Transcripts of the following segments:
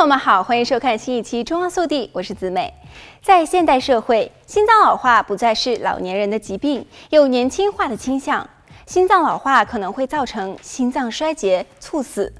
朋友们好，欢迎收看新一期《中央速递》，我是子美。在现代社会，心脏老化不再是老年人的疾病，有年轻化的倾向。心脏老化可能会造成心脏衰竭、猝死。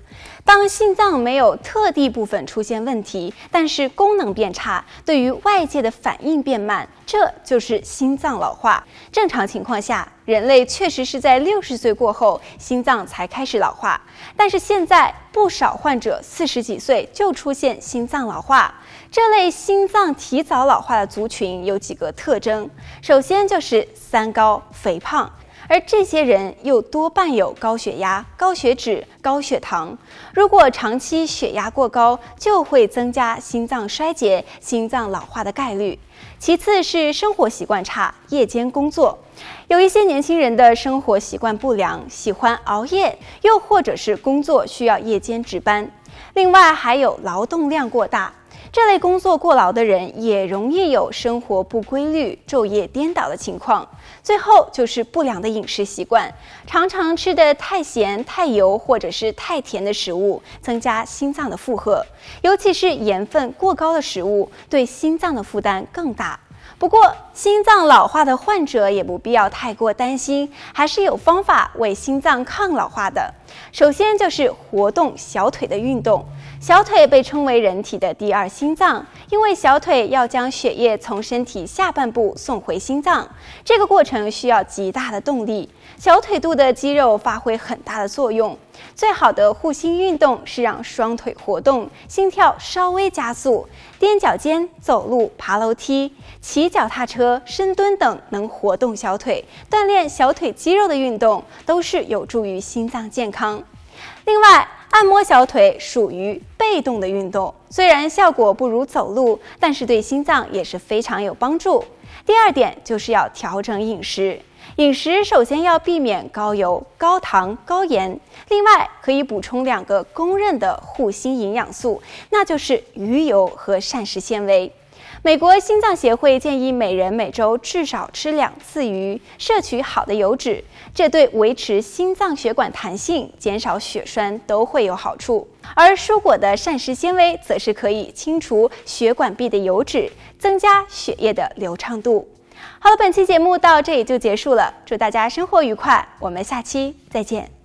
当心脏没有特定部分出现问题，但是功能变差，对于外界的反应变慢，这就是心脏老化。正常情况下，人类确实是在六十岁过后，心脏才开始老化。但是现在不少患者四十几岁就出现心脏老化。这类心脏提早老化的族群有几个特征，首先就是三高：肥胖。而这些人又多伴有高血压、高血脂、高血糖。如果长期血压过高，就会增加心脏衰竭、心脏老化的概率。其次是生活习惯差，夜间工作，有一些年轻人的生活习惯不良，喜欢熬夜，又或者是工作需要夜间值班。另外还有劳动量过大。这类工作过劳的人也容易有生活不规律、昼夜颠倒的情况。最后就是不良的饮食习惯，常常吃得太咸、太油或者是太甜的食物，增加心脏的负荷。尤其是盐分过高的食物，对心脏的负担更大。不过，心脏老化的患者也不必要太过担心，还是有方法为心脏抗老化的。首先就是活动小腿的运动。小腿被称为人体的第二心脏，因为小腿要将血液从身体下半部送回心脏，这个过程需要极大的动力，小腿肚的肌肉发挥很大的作用。最好的护心运动是让双腿活动，心跳稍微加速，踮脚尖、走路、爬楼梯、骑脚踏车、深蹲等能活动小腿、锻炼小腿肌肉的运动，都是有助于心脏健康。另外，按摩小腿属于被动的运动，虽然效果不如走路，但是对心脏也是非常有帮助。第二点就是要调整饮食，饮食首先要避免高油、高糖、高盐。另外，可以补充两个公认的护心营养素，那就是鱼油和膳食纤维。美国心脏协会建议每人每周至少吃两次鱼，摄取好的油脂，这对维持心脏血管弹性、减少血栓都会有好处。而蔬果的膳食纤维则是可以清除血管壁的油脂，增加血液的流畅度。好了，本期节目到这里就结束了，祝大家生活愉快，我们下期再见。